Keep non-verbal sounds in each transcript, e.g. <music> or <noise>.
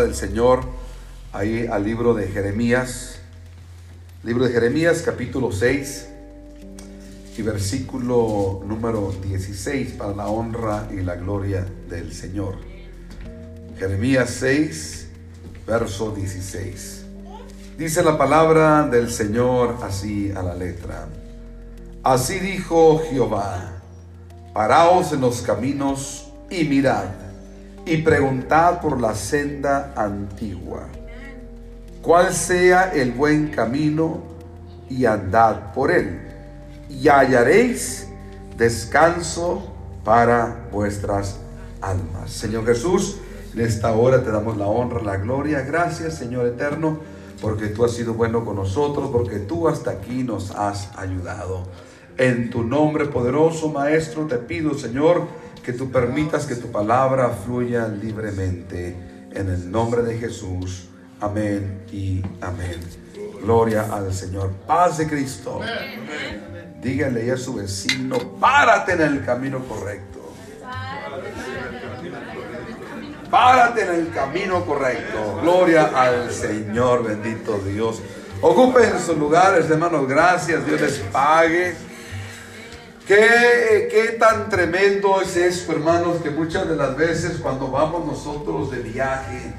del Señor ahí al libro de Jeremías. Libro de Jeremías capítulo 6 y versículo número 16 para la honra y la gloria del Señor. Jeremías 6, verso 16. Dice la palabra del Señor así a la letra. Así dijo Jehová, paraos en los caminos y mirad y preguntad por la senda antigua, cuál sea el buen camino y andad por él, y hallaréis descanso para vuestras almas. Señor Jesús, en esta hora te damos la honra, la gloria. Gracias, Señor eterno, porque tú has sido bueno con nosotros, porque tú hasta aquí nos has ayudado. En tu nombre poderoso, Maestro, te pido, Señor, que tú permitas que tu palabra fluya libremente. En el nombre de Jesús. Amén y amén. Gloria al Señor. Paz de Cristo. Dígale a su vecino, párate en el camino correcto. Párate en el camino correcto. Gloria al Señor, bendito Dios. Ocupen sus lugares, hermanos. Gracias. Dios les pague. ¿Qué, qué tan tremendo es esto, hermanos, que muchas de las veces cuando vamos nosotros de viaje,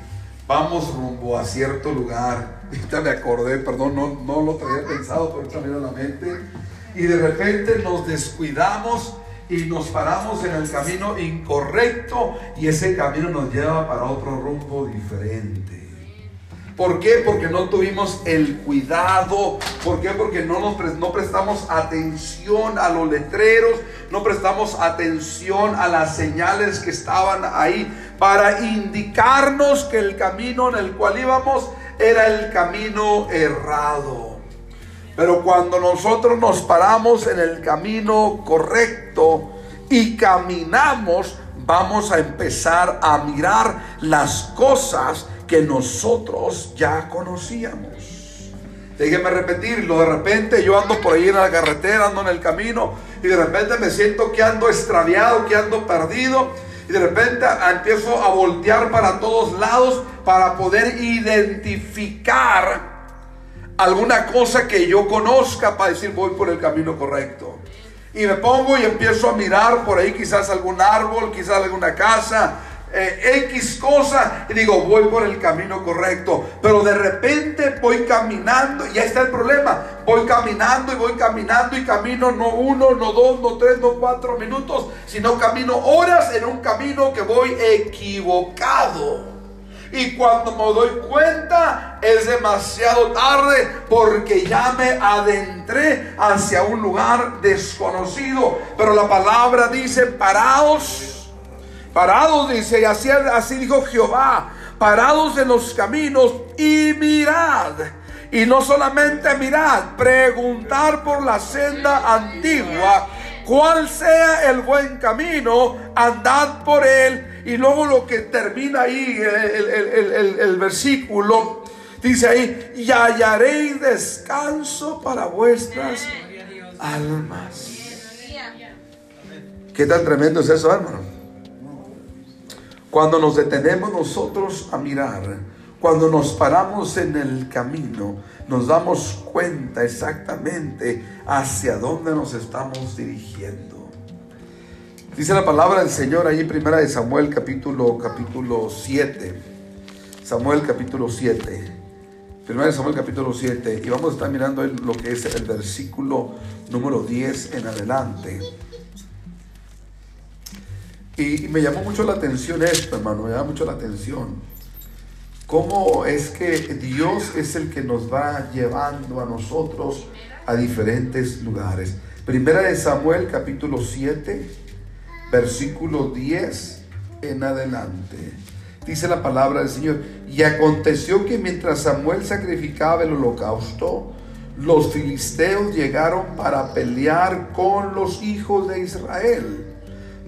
vamos rumbo a cierto lugar. <laughs> Ahorita me acordé, perdón, no, no lo traía pensado, pero ahorita me la mente. Y de repente nos descuidamos y nos paramos en el camino incorrecto y ese camino nos lleva para otro rumbo diferente. ¿Por qué? Porque no tuvimos el cuidado. ¿Por qué? Porque no, nos no prestamos atención a los letreros, no prestamos atención a las señales que estaban ahí para indicarnos que el camino en el cual íbamos era el camino errado. Pero cuando nosotros nos paramos en el camino correcto y caminamos, vamos a empezar a mirar las cosas que nosotros ya conocíamos. Déjeme repetirlo, de repente yo ando por ahí en la carretera, ando en el camino y de repente me siento que ando extraviado, que ando perdido y de repente empiezo a voltear para todos lados para poder identificar alguna cosa que yo conozca para decir voy por el camino correcto. Y me pongo y empiezo a mirar por ahí quizás algún árbol, quizás alguna casa, eh, X cosa y digo, voy por el camino correcto. Pero de repente voy caminando y ahí está el problema. Voy caminando y voy caminando y camino no uno, no dos, no tres, no cuatro minutos, sino camino horas en un camino que voy equivocado. Y cuando me doy cuenta es demasiado tarde porque ya me adentré hacia un lugar desconocido. Pero la palabra dice, paraos Parados, dice, y así, así dijo Jehová, parados en los caminos y mirad. Y no solamente mirad, preguntar por la senda antigua, cuál sea el buen camino, andad por él. Y luego lo que termina ahí, el, el versículo, dice ahí, y hallaréis descanso para vuestras almas. ¿Qué tan tremendo es eso, hermano? Cuando nos detenemos nosotros a mirar, cuando nos paramos en el camino, nos damos cuenta exactamente hacia dónde nos estamos dirigiendo. Dice la palabra del Señor ahí primera de Samuel capítulo capítulo 7. Samuel capítulo 7. Primera de Samuel capítulo 7 y vamos a estar mirando lo que es el versículo número 10 en adelante. Y, me llamó mucho la atención esto, hermano, me llama mucho la atención. ¿Cómo es que Dios es el que nos va llevando a nosotros a diferentes lugares? Primera de Samuel capítulo 7, versículo 10 en adelante. Dice la palabra del Señor. Y aconteció que mientras Samuel sacrificaba el holocausto, los filisteos llegaron para pelear con los hijos de Israel.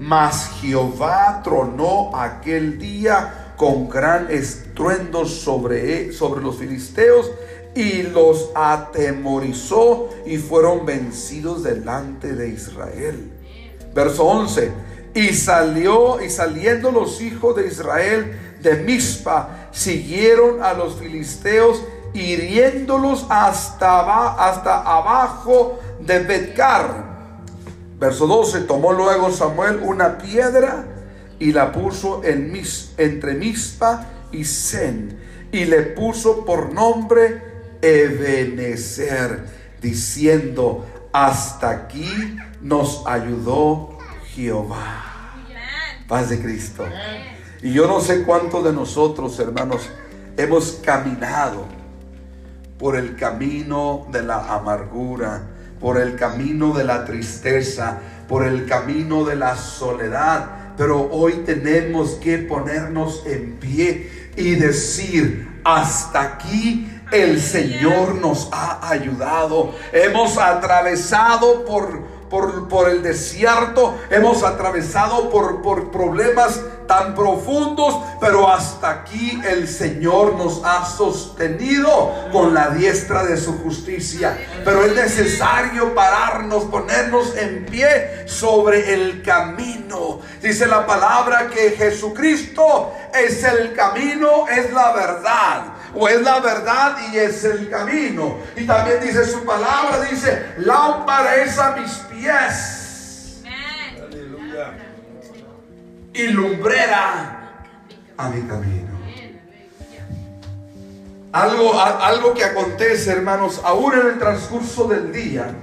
Mas Jehová tronó aquel día con gran estruendo sobre, e, sobre los filisteos y los atemorizó y fueron vencidos delante de Israel. Verso 11. Y salió y saliendo los hijos de Israel de Mispa siguieron a los filisteos hiriéndolos hasta, hasta abajo de Betcar. Verso 12, tomó luego Samuel una piedra y la puso en mis, entre Mispa y Sen y le puso por nombre Ebenezer, diciendo, hasta aquí nos ayudó Jehová. Paz de Cristo. Y yo no sé cuántos de nosotros, hermanos, hemos caminado por el camino de la amargura, por el camino de la tristeza, por el camino de la soledad. Pero hoy tenemos que ponernos en pie y decir, hasta aquí el Señor nos ha ayudado. Hemos atravesado por por, el desierto, hemos atravesado por, por problemas tan profundos, pero hasta aquí el Señor nos ha sostenido con la diestra de su justicia. Pero es necesario pararnos, ponernos en pie sobre el camino. Dice la palabra que Jesucristo es el camino, es la verdad o es la verdad y es el camino. Y también dice su palabra, dice, lámpara es a mis pies. Aleluya. Y lumbrera a mi camino. Algo, algo que acontece, hermanos, aún en el transcurso del día,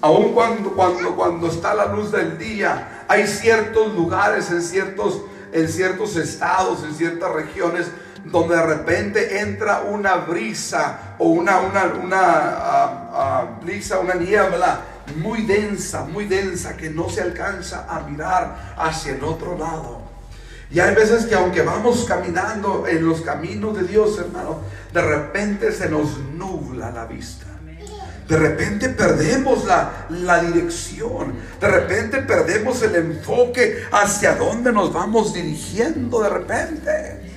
aún cuando, cuando, cuando está la luz del día, hay ciertos lugares, en ciertos, en ciertos estados, en ciertas regiones, donde de repente entra una brisa o una, una, una ah, ah, brisa, una niebla muy densa, muy densa, que no se alcanza a mirar hacia el otro lado. Y hay veces que aunque vamos caminando en los caminos de Dios, hermano, de repente se nos nubla la vista. De repente perdemos la, la, dirección. De repente perdemos el enfoque hacia dónde nos vamos dirigiendo de repente.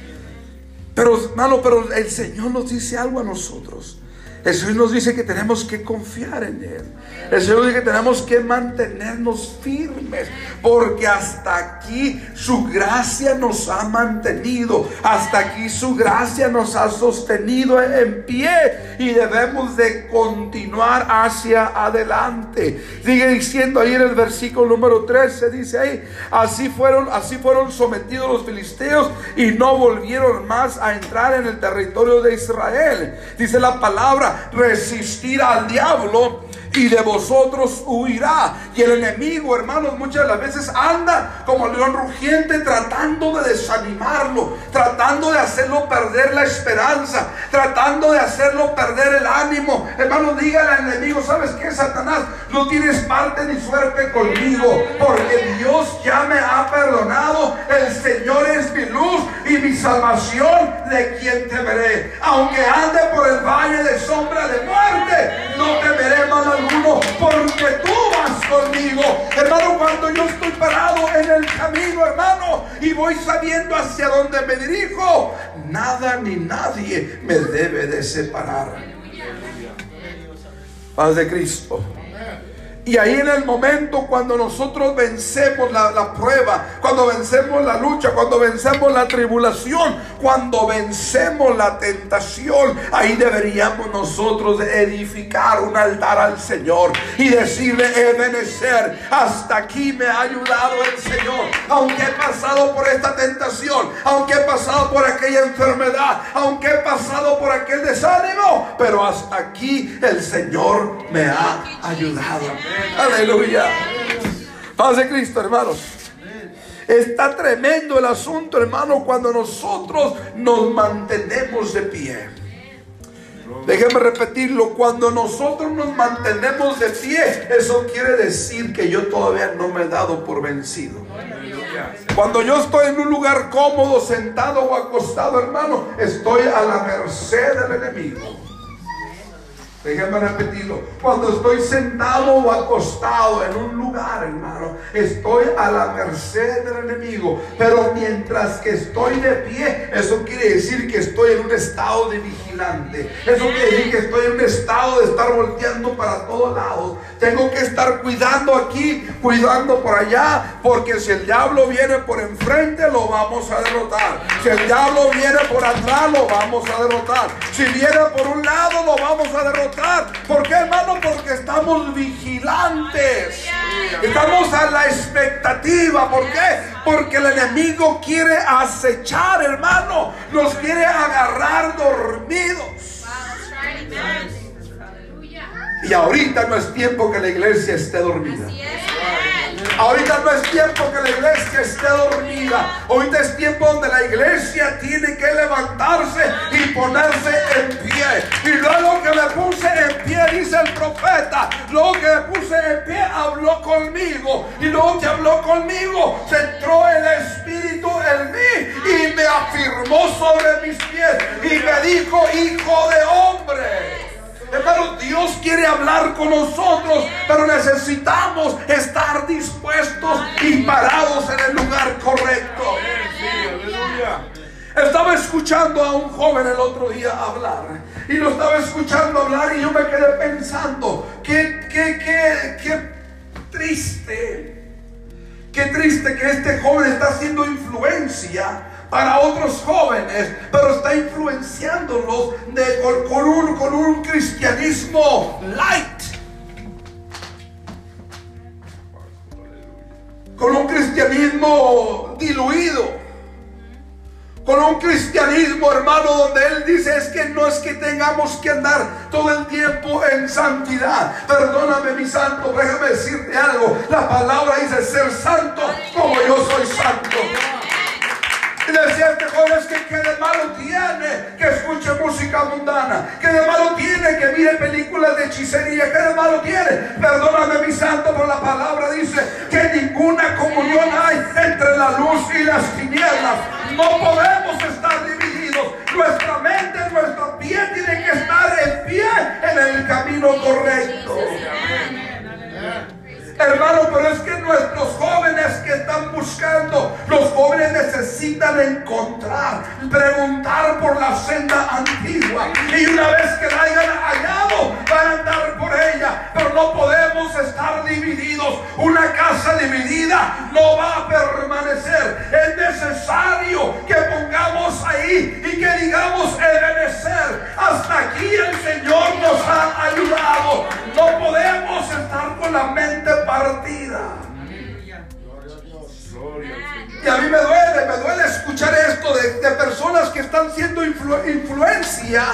Pero, hermano, pero el Señor nos dice algo a nosotros. El nos dice que tenemos que confiar en Él. El Señor dice que tenemos que mantenernos firmes. Porque hasta aquí su gracia nos ha mantenido. Hasta aquí su gracia nos ha sostenido en pie. Y debemos de continuar hacia adelante. Sigue diciendo ahí en el versículo número 13. Dice ahí. Así fueron, así fueron sometidos los filisteos. Y no volvieron más a entrar en el territorio de Israel. Dice la palabra resistir al diablo y de vosotros huirá. Y el enemigo, hermanos, muchas las veces anda como león rugiente tratando de desanimarlo, tratando de hacerlo perder la esperanza, tratando de hacerlo perder el ánimo. Hermanos, dígale al enemigo, ¿sabes qué, Satanás? No tienes parte ni suerte conmigo, porque Dios ya me ha perdonado. El Señor es mi luz y mi salvación, de quien temeré. Aunque ande por el valle de sombra de muerte, no temeré alguno, porque tú vas conmigo. Hermano, cuando yo estoy parado en el camino, hermano, y voy sabiendo hacia donde me dirijo, nada ni nadie me debe de separar. Paz de Cristo. Y ahí en el momento cuando nosotros vencemos la, prueba, cuando vencemos la lucha, cuando vencemos la tribulación, cuando vencemos la tentación, ahí deberíamos nosotros edificar un altar al Señor y decirle, Ebenezer, hasta aquí me ha ayudado el Señor. Aunque he pasado por esta tentación, aunque he pasado por aquella enfermedad, aunque he pasado por aquel desánimo, pero hasta aquí el Señor me ha ayudado. Aleluya. Paz de Cristo, hermanos. Está tremendo el asunto, hermano, cuando nosotros nos mantenemos de pie. Déjeme repetirlo, cuando nosotros nos mantenemos de pie, eso quiere decir que yo todavía no me he dado por vencido. Cuando yo estoy en un lugar cómodo, sentado o acostado, hermano, estoy a la merced del enemigo. Déjenme repetirlo. Cuando estoy sentado o acostado en un lugar, hermano, estoy a la merced del enemigo. Pero mientras que estoy de pie, eso quiere decir que estoy en un estado de Eso quiere decir que estoy en un estado de estar volteando para todos lados. Tengo que estar cuidando aquí, cuidando por allá, porque si el diablo viene por enfrente, lo vamos a derrotar. Si el diablo viene por atrás, lo vamos a derrotar. Si viene por un lado, lo vamos a derrotar. ¿Por qué, hermano? Porque estamos vigilantes. Estamos a la expectativa. ¿Por qué? Porque el enemigo quiere acechar, hermano. Nos quiere agarrar Y ahorita no es tiempo que la iglesia esté dormida. Ahorita no es tiempo que la iglesia esté dormida. Ahorita es tiempo donde la iglesia tiene que levantarse y ponerse en pie. Y luego que me puse en pie, dice el profeta, luego que me puse en pie, habló conmigo. Y luego que habló conmigo, se entró el Espíritu en mí y me afirmó sobre mis pies y me dijo, hijo de hombre. Hermano, Dios quiere hablar con nosotros, pero necesitamos estar dispuestos y parados en el lugar correcto. Estaba escuchando a un joven el otro día hablar y lo estaba escuchando hablar y yo me quedé pensando, qué, qué, qué, qué triste, qué triste que este joven está haciendo influencia para otros jóvenes, está influenciándolos de, con, un, con un cristianismo light. Con un cristianismo diluido con un cristianismo, hermano, donde Él dice es que no es que tengamos que andar todo el tiempo en santidad. Perdóname, mi santo, déjame decirte algo. La palabra dice ser santo como yo soy santo. Y decía este joven, es que qué de malo tiene que escuche música mundana, que de malo tiene que mire películas de hechicería, que de malo tiene. Perdóname mi santo, por la palabra dice que ninguna comunión hay entre la luz y las tinieblas. No podemos estar divididos. Nuestra mente, nuestro pie tiene que estar en pie en el camino correcto. Hermano, pero es que nuestros jóvenes que están buscando, los jóvenes necesitan encontrar, preguntar por la senda antigua. Y a mí me duele, me duele escuchar esto de, personas que están siendo influencia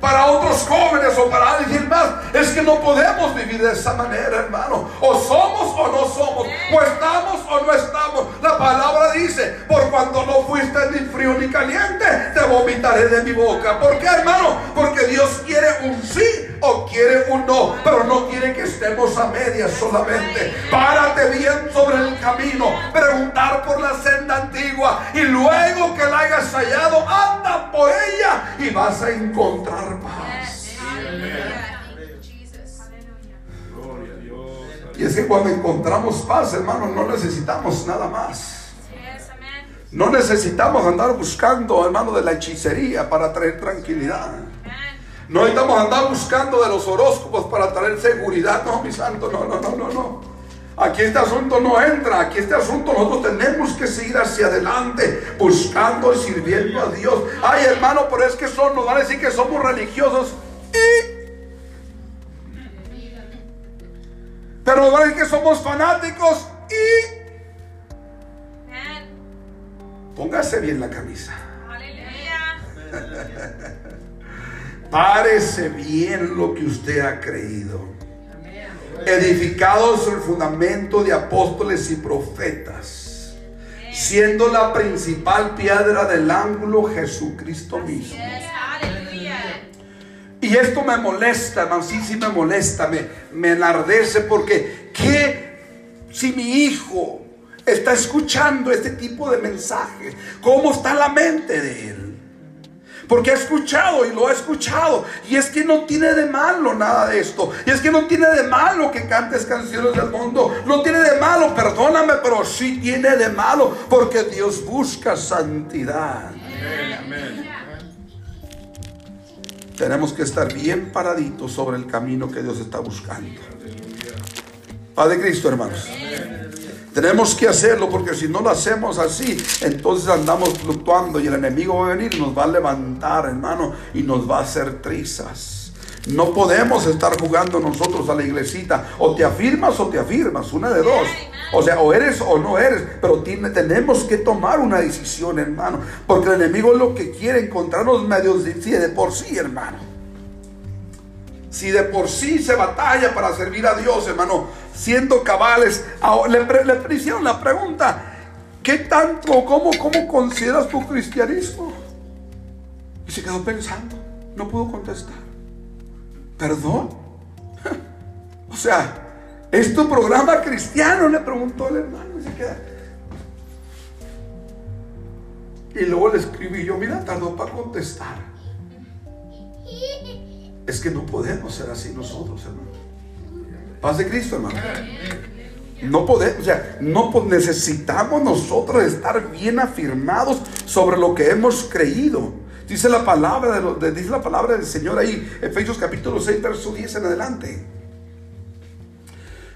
para otros jóvenes o para alguien más. Es que no podemos vivir de esa manera, hermano. O somos o no somos. O estamos o no estamos. La palabra dice, por cuando no fuiste ni frío ni caliente, te vomitaré de mi boca. ¿Por qué, hermano? Porque Dios quiere un sí o quiere un no, pero no quiere que estemos a medias solamente. Párate bien sobre el camino, preguntar por la senda antigua y luego que la hayas hallado, anda por ella y vas a encontrar paz. Y es que cuando encontramos paz, hermano, no necesitamos nada más. No necesitamos andar buscando, hermano, de la hechicería para traer tranquilidad. No estamos andando buscando de los horóscopos para traer seguridad. No, mi santo, no, no, no, no, no. Aquí este asunto no entra. Aquí este asunto nosotros tenemos que seguir hacia adelante, buscando y sirviendo a Dios. Ay, hermano, pero es que son, nos van a decir que somos religiosos. Y pero nos van a decir que somos fanáticos y póngase bien la camisa. Aleluya. <laughs> Párese bien lo que usted ha creído. Edificado sobre el fundamento de apóstoles y profetas, siendo la principal piedra del ángulo Jesucristo mismo. Y esto me molesta, hermano, sí, sí me molesta, me, me enardece porque ¿qué si mi hijo está escuchando este tipo de mensajes? ¿Cómo está la mente de él? Porque he escuchado y lo he escuchado. Y es que no tiene de malo nada de esto. Y es que no tiene de malo que cantes canciones del mundo. No tiene de malo, perdóname, pero sí tiene de malo. Porque Dios busca santidad. Tenemos que estar bien paraditos sobre el camino que Dios está buscando. Padre Cristo, hermanos. Tenemos que hacerlo porque si no lo hacemos así, entonces andamos fluctuando y el enemigo va a venir nos va a levantar, hermano, y nos va a hacer trizas. No podemos estar jugando nosotros a la iglesita. O te afirmas o te afirmas, una de dos. O sea, o eres o no eres. Pero tenemos que tomar una decisión, hermano. Porque el enemigo lo que quiere encontrarnos medios de, de por sí, hermano. Si de por sí se batalla para servir a Dios, hermano, siendo cabales, le, le hicieron la pregunta, ¿qué tanto, cómo, cómo consideras tu cristianismo? Y se quedó pensando, no pudo contestar. ¿Perdón? <laughs> o sea, ¿es tu programa cristiano? Le preguntó el hermano y se queda. Y luego le escribí yo, mira, tardó para contestar. <laughs> Es que no podemos ser así nosotros, hermano. Paz de Cristo, hermano. No podemos, o sea, no necesitamos nosotros estar bien afirmados sobre lo que hemos creído. Dice la palabra, de, dice la palabra del Señor ahí, Efesios capítulo 6, verso 10 en adelante.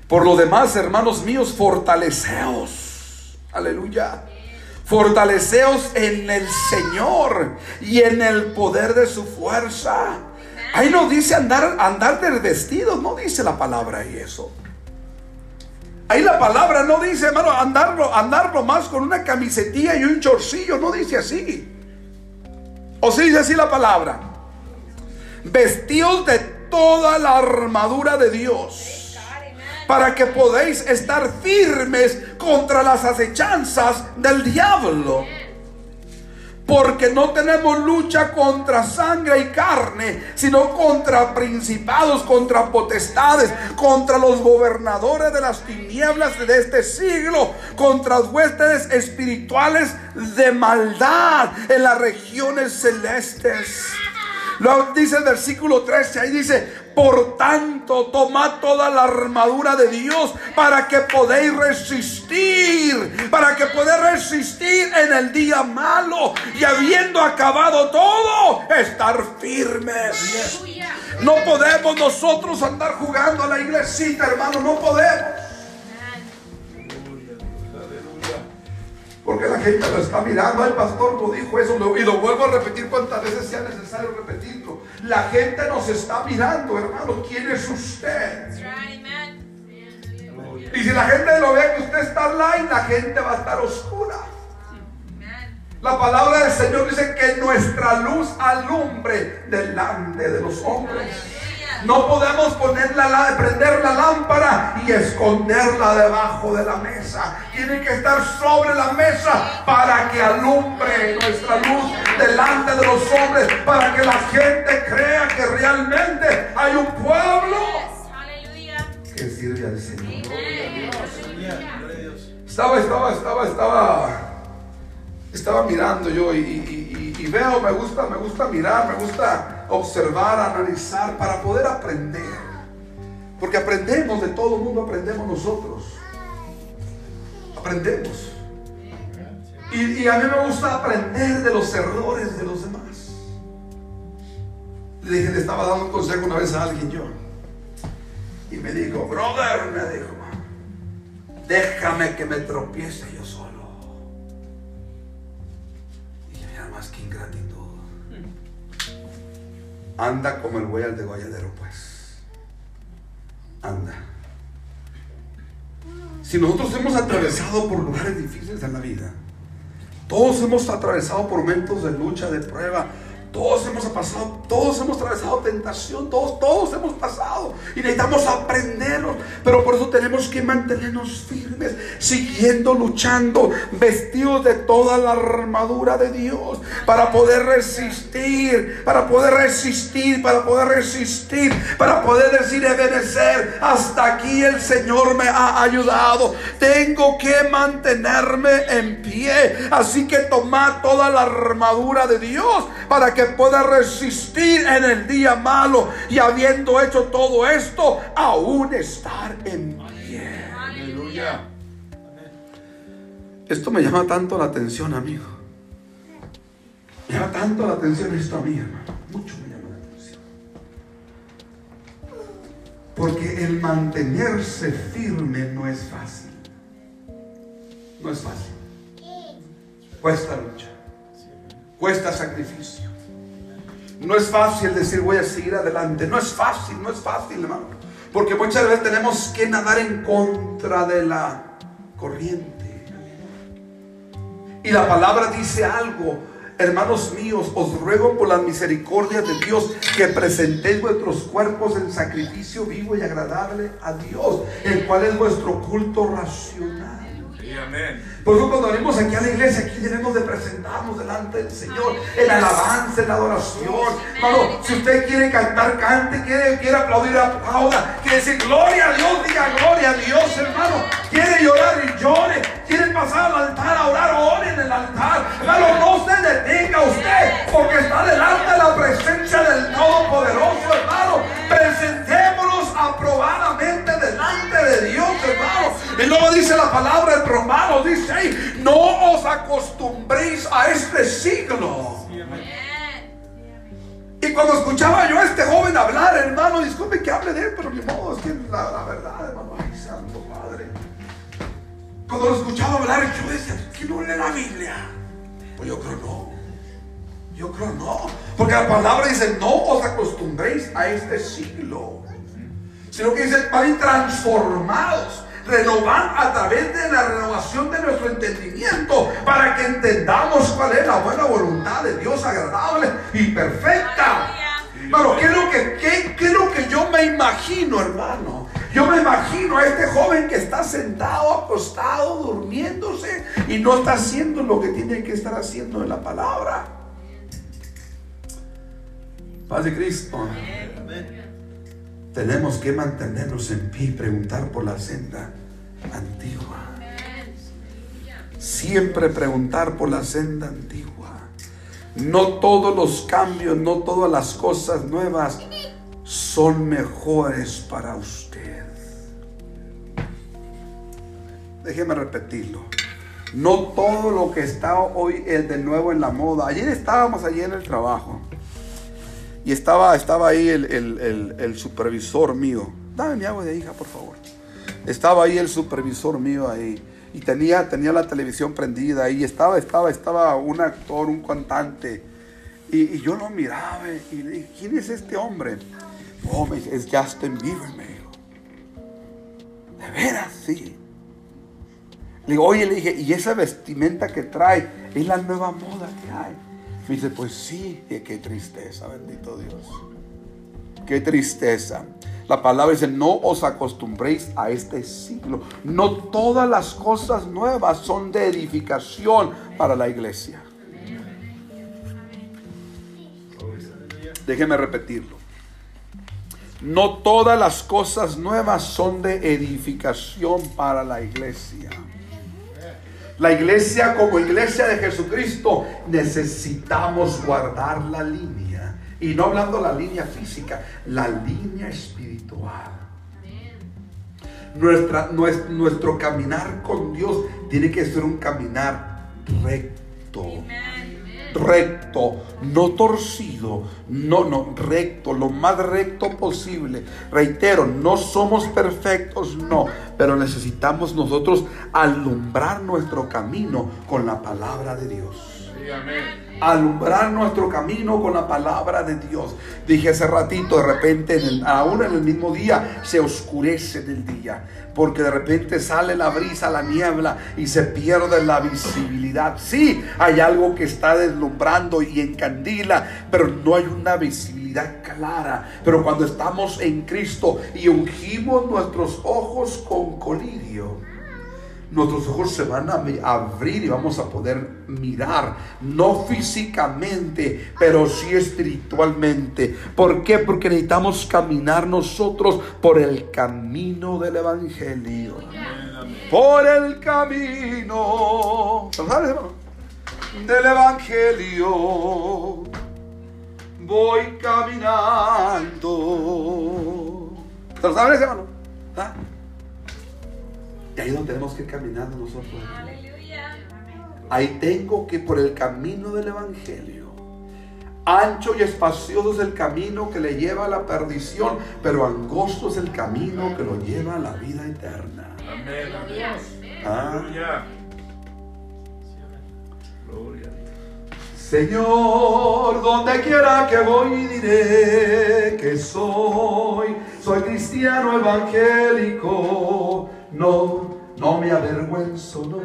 Por lo demás, hermanos míos, fortaleceos. Aleluya. Fortaleceos en el Señor y en el poder de su fuerza. Ahí no dice andar, andar no dice la palabra y eso. Ahí la palabra no dice, hermano, andarlo, andarlo más con una camisetilla y un chorcillo, no dice así. O sí dice así la palabra. Vestidos de toda la armadura de Dios. Para que podéis estar firmes contra las acechanzas del diablo porque no tenemos lucha contra sangre y carne, sino contra principados, contra potestades, contra los gobernadores de las tinieblas de este siglo, contra huestes espirituales de maldad en las regiones celestes. Lo dice el versículo 13, ahí dice, por tanto, tomad toda la armadura de Dios para que podéis resistir, para que podáis resistir en el día malo y habiendo acabado todo, estar firmes. No podemos nosotros andar jugando a la iglesita, hermano, no podemos. Porque la gente lo está mirando. El pastor lo dijo eso y lo vuelvo a repetir cuantas veces sea necesario repetirlo. La gente nos está mirando, hermano. ¿Quién es usted? Y si la gente lo ve que usted está online, la gente va a estar oscura. La palabra del Señor dice que nuestra luz alumbre delante de los hombres. No podemos ponerla, prender la lámpara y esconderla debajo de la mesa. Tiene que estar sobre la mesa para que alumbre nuestra luz delante de los hombres, para que la gente crea que realmente hay un pueblo que sirve al Señor. Estaba, estaba, estaba, estaba, estaba mirando yo y veo, me gusta, me gusta mirar, me gusta observar, analizar, para poder aprender. Porque aprendemos de todo el mundo, aprendemos nosotros. Aprendemos. Y, a mí me gusta aprender de los errores de los demás. Le dije, le estaba dando un consejo una vez a alguien yo. Y me dijo, brother, me dijo, déjame que me tropiece yo solo. Anda como el buey al degolladero, pues. Anda. Si nosotros hemos atravesado por lugares difíciles en la vida, todos hemos atravesado por momentos de lucha, de prueba, todos hemos pasado, todos hemos atravesado tentación, todos, todos hemos pasado y necesitamos aprenderlos. Pero por eso tenemos que mantenernos firmes, siguiendo luchando, vestidos de toda la armadura de Dios para poder resistir, para poder resistir, para poder resistir, para poder decir, obedecer. Hasta aquí el Señor me ha ayudado. Tengo que mantenerme en pie. Así que tomad toda la armadura de Dios para que que pueda resistir en el día malo y habiendo hecho todo esto, aún estar en pie. Aleluya. Esto me llama tanto la atención, amigo. Me llama tanto la atención esto a mí, hermano. Mucho me llama la atención. Porque el mantenerse firme no es fácil. No es fácil. Cuesta lucha. Cuesta sacrificio. No es fácil decir voy a seguir adelante. No es fácil, no es fácil, hermano. Porque muchas veces tenemos que nadar en contra de la corriente. Y la palabra dice algo. Hermanos míos, os ruego por la misericordia de Dios que presentéis vuestros cuerpos en sacrificio vivo y agradable a Dios, el cual es vuestro culto racional. Por eso cuando venimos aquí a la iglesia, aquí debemos de presentarnos delante del Señor en alabanza, en adoración. Hermano, si usted quiere cantar, cante, quiere, quiere aplaudir, aplauda. Quiere decir gloria a Dios, diga gloria a Dios, hermano. Quiere llorar dice la palabra en Romanos, dice ahí, no os acostumbréis a este siglo. Y cuando escuchaba yo a este joven hablar, hermano, disculpe que hable de él, pero ni modo, es que la, verdad, hermano, ay, santo Padre. Cuando lo escuchaba hablar, yo decía, ¿qué no lee la Biblia? Pues yo creo no. Yo creo no. Porque la palabra dice, no os acostumbréis a este siglo. Sino que dice, van transformados renovar a través de la renovación de nuestro entendimiento para que entendamos cuál es la buena voluntad de Dios agradable y perfecta. Pero ¿qué es lo que, qué, qué es lo que yo me imagino, hermano? Yo me imagino a este joven que está sentado, acostado, durmiéndose y no está haciendo lo que tiene que estar haciendo en la palabra. Paz de Cristo. Tenemos que mantenernos en pie y preguntar por la senda antigua. Siempre preguntar por la senda antigua. No todos los cambios, no todas las cosas nuevas son mejores para usted. Déjeme repetirlo. No todo lo que está hoy es de nuevo en la moda. Ayer estábamos allí en el trabajo. Y estaba, estaba ahí el, supervisor mío. Dame mi agua de hija, por favor. Estaba ahí el supervisor mío ahí. Y tenía, tenía la televisión prendida ahí. Estaba, estaba, estaba un actor, un cantante. Y, yo lo miraba y le dije, ¿quién es este hombre? Oh, me dice, es Justin Bieber, me dijo. De veras, sí. Le digo, oye, le dije, ¿y esa vestimenta que trae es la nueva moda que hay? Me dice, pues sí, qué tristeza, bendito Dios. Qué tristeza. La palabra dice, no os acostumbréis a este siglo. No todas las cosas nuevas son de edificación para la iglesia. Déjeme repetirlo. No todas las cosas nuevas son de edificación para la iglesia. La iglesia como iglesia de Jesucristo necesitamos guardar la línea. Y no hablando la línea física, la línea espiritual. Nuestra, nuestro, nuestro caminar con Dios tiene que ser un caminar recto recto, no torcido, no, no, recto, lo más recto posible. Reitero, no somos perfectos, no, pero necesitamos nosotros alumbrar nuestro camino con la palabra de Dios. Alumbrar nuestro camino con la palabra de Dios. Dije hace ratito, de repente, aún en el mismo día, se oscurece del día porque de repente sale la brisa, la niebla y se pierde la visibilidad. Sí, hay algo que está deslumbrando y encandila, pero no hay una visibilidad clara. Pero cuando estamos en Cristo y ungimos nuestros ojos con colirio, nuestros ojos se van a abrir y vamos a poder mirar, no físicamente, pero sí espiritualmente. ¿Por qué? Porque necesitamos caminar nosotros por el camino del Evangelio. Por el camino del Evangelio. voy caminando. ¿Se lo saben ese hermano? ¿Ah? Ahí es donde tenemos que caminar nosotros. Aleluya. Ahí tengo que por el camino del Evangelio. Ancho y espacioso es el camino que le lleva a la perdición, pero angosto es el camino que lo lleva a la vida eterna. Amén. ¿Ah? Gloria. Señor, donde quiera que voy diré que soy, soy cristiano evangélico. No, no me avergüenzo, no.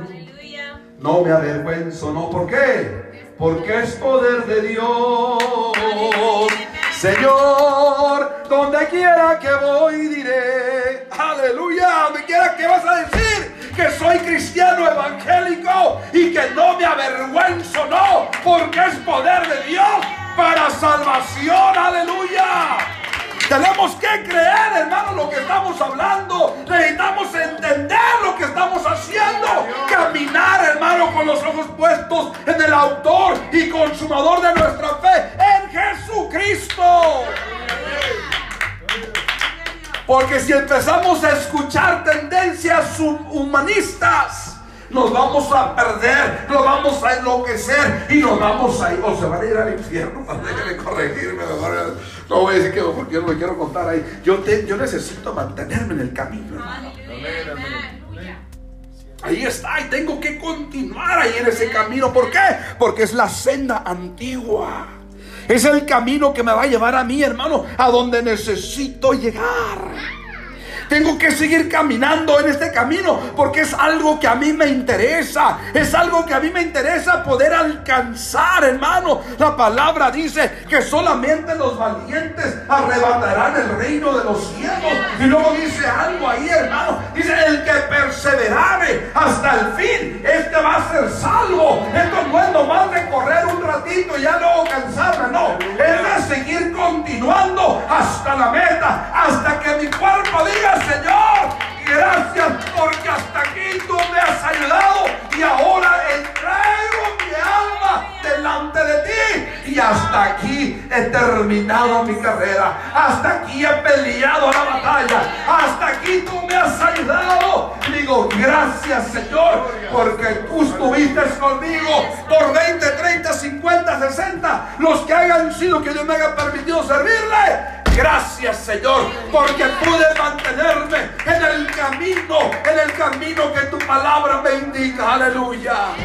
No me avergüenzo, no. ¿Por qué? Porque es poder de Dios. Señor, donde quiera que voy diré, aleluya, donde quiera que vas a decir que soy cristiano evangélico y que no me avergüenzo, no, porque es poder de Dios para salvación, aleluya. Tenemos que creer, hermano, lo que estamos hablando. Necesitamos entender lo que estamos haciendo. Caminar, hermano, con los ojos puestos en el autor y consumador de nuestra fe, en Jesucristo. Porque si empezamos a escuchar tendencias humanistas, nos vamos a perder, nos vamos a enloquecer y nos vamos a ir, o se van a ir al infierno. Déjenme corregirme, no voy a decir que porque yo no me quiero contar ahí. Yo, yo necesito mantenerme en el camino. Ahí está, y tengo que continuar ahí en ese camino. ¿Por qué? Porque es la senda antigua. Es el camino que me va a llevar a mí, hermano, a donde necesito llegar. Tengo que seguir caminando en este camino porque es algo que a mí me interesa. Es algo que a mí me interesa poder alcanzar, hermano. La palabra dice que solamente los valientes arrebatarán el reino de los cielos. Y luego dice algo ahí, hermano. Dice, el que perseverare hasta el fin, este va a ser salvo. Esto no es nomás de correr un ratito y ya luego cansarme, no. Es de seguir continuando hasta la meta, hasta que mi cuerpo diga, Señor, gracias porque hasta aquí tú me has ayudado. Y ahora entrego mi alma delante de ti. Y hasta aquí he terminado mi carrera, hasta aquí he peleado la batalla, hasta aquí tú me has ayudado. Digo, gracias Señor, porque tú estuviste conmigo por 20, 30, 50, 60, los que hayan sido que Dios me haya permitido servirle. Gracias Señor, porque pude mantenerme en el camino, en el camino que tu palabra me indica. Aleluya.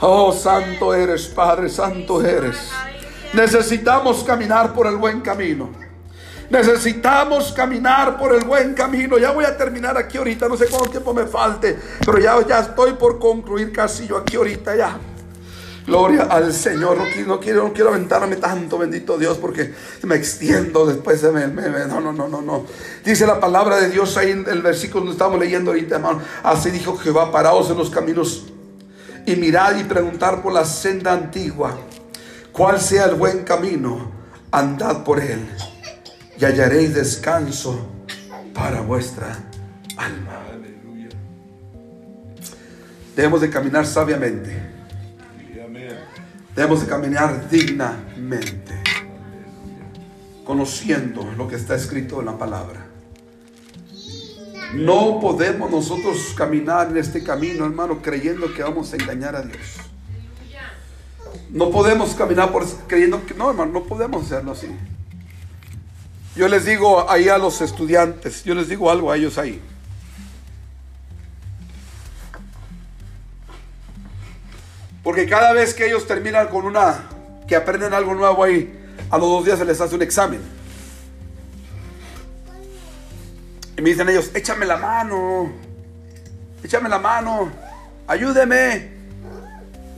Oh, santo eres, Padre, santo eres. Necesitamos caminar por el buen camino. Necesitamos caminar por el buen camino. Ya voy a terminar aquí ahorita. No sé cuánto tiempo me falte. Pero ya, ya estoy por concluir casi yo aquí ahorita ya. Gloria al Señor. No, quiero, no quiero aventarme tanto, bendito Dios, porque me extiendo después. de me, no, no, no, no, no. Dice la palabra de Dios ahí en el versículo donde estamos leyendo ahorita, hermano. Así dijo Jehová, paraos en los caminos y mirad y preguntar por la senda antigua, cuál sea el buen camino, andad por él y hallaréis descanso para vuestra alma. Debemos de caminar sabiamente Debemos de caminar dignamente, conociendo lo que está escrito en la palabra. No podemos nosotros caminar en este camino, hermano, creyendo que vamos a engañar a Dios. No podemos caminar por creyendo que no, hermano, no podemos hacerlo así. Yo les digo ahí a los estudiantes, yo les digo algo a ellos ahí. Porque cada vez que ellos terminan con una, que aprenden algo nuevo ahí, a los dos días se les hace un examen. Y me dicen ellos, échame la mano, échame la mano, ayúdeme,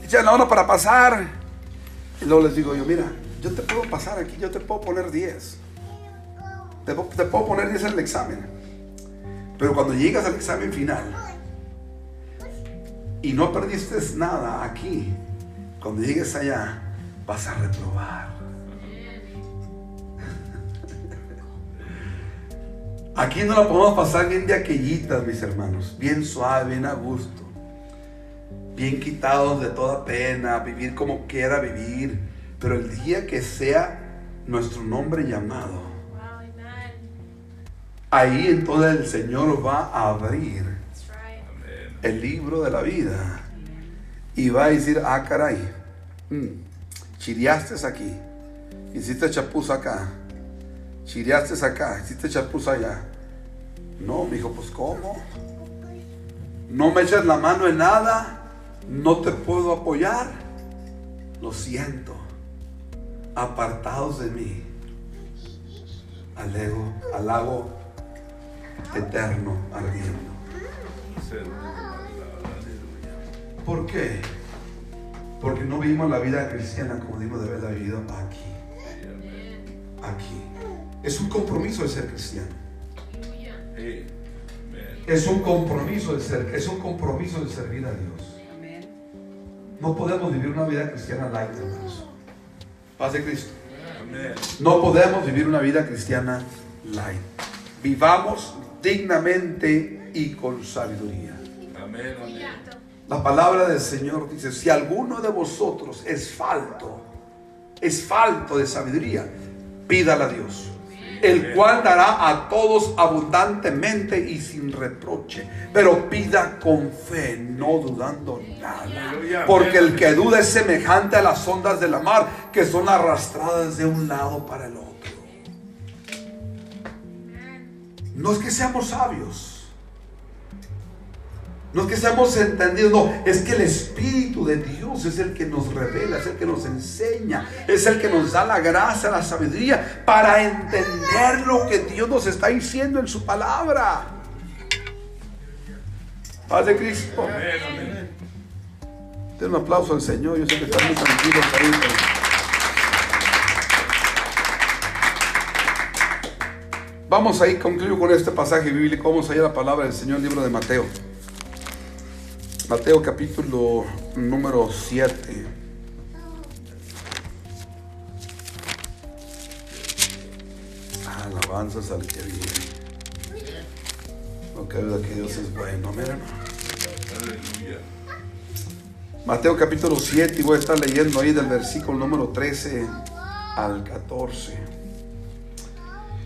échame la mano para pasar. Y luego les digo yo, mira, yo te puedo pasar aquí, yo te puedo poner 10. Te, te puedo poner 10 en el examen. Pero cuando llegas al examen final, y no perdiste nada aquí, cuando llegues allá vas a reprobar. Aquí no la podemos pasar bien de aquellitas, mis hermanos, bien suave, bien a gusto, bien quitados de toda pena, vivir como quiera vivir, Pero el día que sea nuestro nombre llamado, ahí entonces el Señor va a abrir el libro de la vida y va a decir, ah, caray, mm, chiriaste aquí, hiciste chapuz acá, chiriaste acá, hiciste chapuz allá. No, me dijo, pues ¿cómo? No me echas la mano en nada, no te puedo apoyar. Lo siento, apartados de mí, al, ego, al lago eterno ardiendo. ¿Por qué? Porque no vivimos la vida cristiana como dimos de haberla vivido aquí. Aquí. Es un compromiso de ser cristiano. Es un compromiso de ser, es un compromiso de servir a Dios. No podemos vivir una vida cristiana light, hermanos. Paz de Cristo. No podemos vivir una vida cristiana light. Vivamos dignamente y con sabiduría. Amén. La palabra del Señor dice, si alguno de vosotros es falto, es falto de sabiduría, pídala a Dios, el cual dará a todos abundantemente y sin reproche, pero pida con fe, no dudando nada, porque el que duda es semejante a las ondas de la mar que son arrastradas de un lado para el otro. No es que seamos sabios no es que seamos entendidos, no, es que el Espíritu de Dios es el que nos revela, es el que nos enseña, es el que nos da la gracia, la sabiduría para entender lo que Dios nos está diciendo en su palabra. Paz Cristo. Den un aplauso al Señor, yo sé que están muy tranquilos ahí. Vamos a ir, concluyo con este pasaje bíblico. Vamos a ir a la palabra del Señor, libro de Mateo. Mateo capítulo número 7. Alabanzas al que vive. No cabe que Dios es bueno, miren. Mateo capítulo 7 y voy a estar leyendo ahí del versículo número 13 al 14.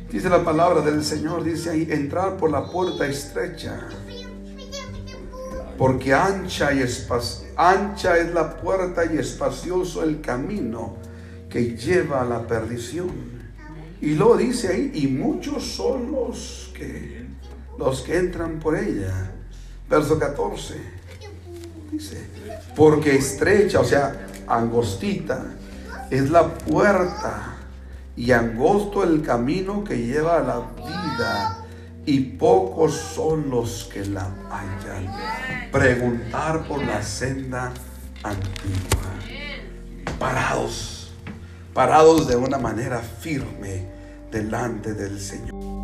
Dice la palabra del Señor, dice ahí, entrar por la puerta estrecha porque ancha, y ancha es la puerta y espacioso el camino que lleva a la perdición. Y lo dice ahí, y muchos son los que, los que entran por ella. Verso 14. Dice, porque estrecha, o sea, angostita, es la puerta y angosto el camino que lleva a la vida y pocos son los que la hallan. Preguntar por la senda antigua. Parados, parados de una manera firme delante del Señor.